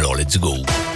Alors let's go.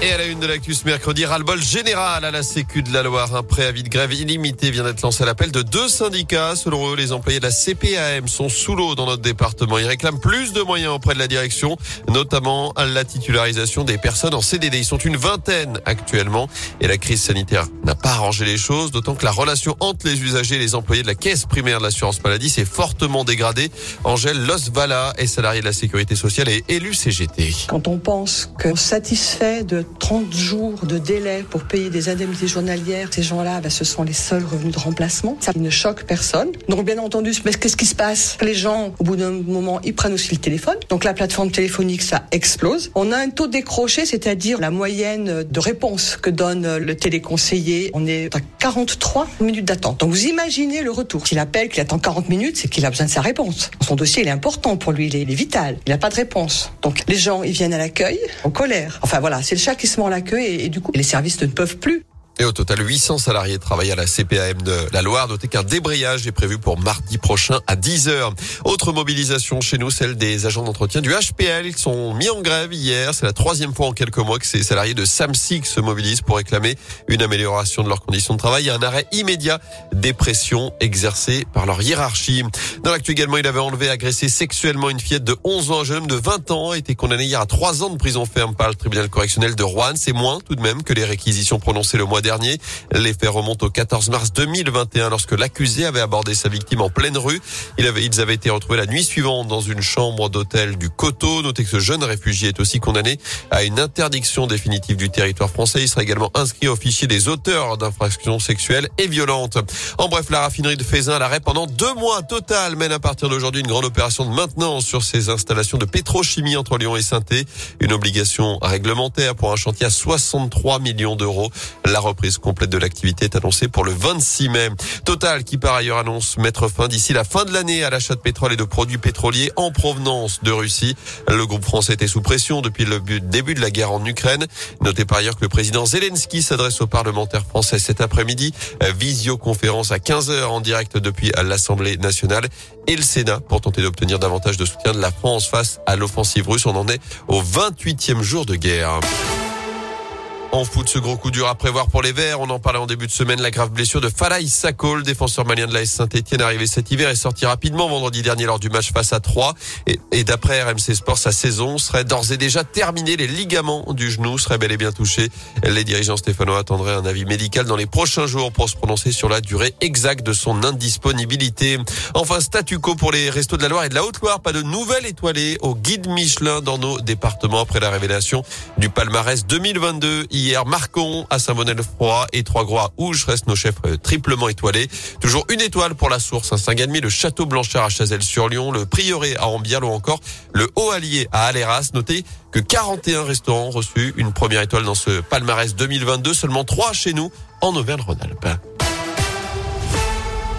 Et à la une de l'actu ce mercredi, ras-le-bol général à la Sécu de la Loire. Un préavis de grève illimité vient d'être lancé à l'appel de deux syndicats. Selon eux, les employés de la CPAM sont sous l'eau dans notre département. Ils réclament plus de moyens auprès de la direction, notamment la titularisation des personnes en CDD. Ils sont une vingtaine actuellement et la crise sanitaire n'a pas arrangé les choses, d'autant que la relation entre les usagers et les employés de la caisse primaire de l'assurance maladie s'est fortement dégradée. Angèle Losvala est salariée de la sécurité sociale et élue CGT. Quand on pense que satisfait de 30 jours de délai pour payer des indemnités journalières, ces gens-là, ben, ce sont les seuls revenus de remplacement. Ça ne choque personne. Donc, bien entendu, mais qu'est-ce qui se passe? Les gens, au bout d'un moment, ils prennent aussi le téléphone. Donc, la plateforme téléphonique, ça explose. On a un taux décroché, c'est-à-dire la moyenne de réponse que donne le téléconseiller. On est à 43 minutes d'attente. Donc, vous imaginez le retour. S'il appelle, qu'il attend 40 minutes, c'est qu'il a besoin de sa réponse. Son dossier, il est important pour lui, il est, vital. Il n'a pas de réponse. Donc, les gens, ils viennent à l'accueil en colère. Enfin, voilà, c'est le chat qui se mord la queue et, et du coup, les services ne peuvent plus et au total, 800 salariés travaillent à la CPAM de la Loire. Notez qu'un débrayage est prévu pour mardi prochain à 10h. Autre mobilisation chez nous, celle des agents d'entretien du HPL. Ils sont mis en grève hier. C'est la troisième fois en quelques mois que ces salariés de Samsic se mobilisent pour réclamer une amélioration de leurs conditions de travail et un arrêt immédiat des pressions exercées par leur hiérarchie. Dans l'actu également, il avait enlevé, agressé sexuellement une fillette de 11 ans. Un jeune homme de 20 ans a été condamné hier à 3 ans de prison ferme par le tribunal correctionnel de Rouen. C'est moins tout de même que les réquisitions prononcées le mois dernier dernier. Les faits remontent au 14 mars 2021 lorsque l'accusé avait abordé sa victime en pleine rue. Il avait, ils avaient été retrouvés la nuit suivante dans une chambre d'hôtel du Coteau. Notez que ce jeune réfugié est aussi condamné à une interdiction définitive du territoire français. Il sera également inscrit au fichier des auteurs d'infractions sexuelles et violentes. En bref, la raffinerie de Fézin à l'arrêt pendant deux mois total mène à partir d'aujourd'hui une grande opération de maintenance sur ses installations de pétrochimie entre Lyon et saint Une obligation réglementaire pour un chantier à 63 millions d'euros. La complète de l'activité est annoncée pour le 26 mai. Total qui par ailleurs annonce mettre fin d'ici la fin de l'année à l'achat de pétrole et de produits pétroliers en provenance de Russie. Le groupe français était sous pression depuis le début de la guerre en Ukraine. Notez par ailleurs que le président Zelensky s'adresse aux parlementaires français cet après-midi. Visioconférence à 15h en direct depuis l'Assemblée nationale et le Sénat pour tenter d'obtenir davantage de soutien de la France face à l'offensive russe. On en est au 28e jour de guerre. En foot, ce gros coup dur à prévoir pour les Verts. On en parlait en début de semaine. La grave blessure de Falaï Sakol, défenseur malien de la Saint-Etienne, arrivé cet hiver et sorti rapidement vendredi dernier lors du match face à 3. Et, d'après RMC Sport, sa saison serait d'ores et déjà terminée. Les ligaments du genou seraient bel et bien touchés. Les dirigeants stéphanois attendraient un avis médical dans les prochains jours pour se prononcer sur la durée exacte de son indisponibilité. Enfin, statu quo pour les restos de la Loire et de la Haute-Loire. Pas de nouvelles étoilées au guide Michelin dans nos départements après la révélation du palmarès 2022 hier. Marcon à Saint-Bonnet-le-Froid et Trois Gros à Ouge restent nos chefs euh, triplement étoilés. Toujours une étoile pour la source à Saint-Galmier, le Château Blanchard à Chazelles-sur-Lyon, le Prieuré à Ambiel ou encore le Haut-Allier à Aléras. Notez que 41 restaurants ont reçu une première étoile dans ce palmarès 2022, seulement 3 chez nous en Auvergne-Rhône-Alpes.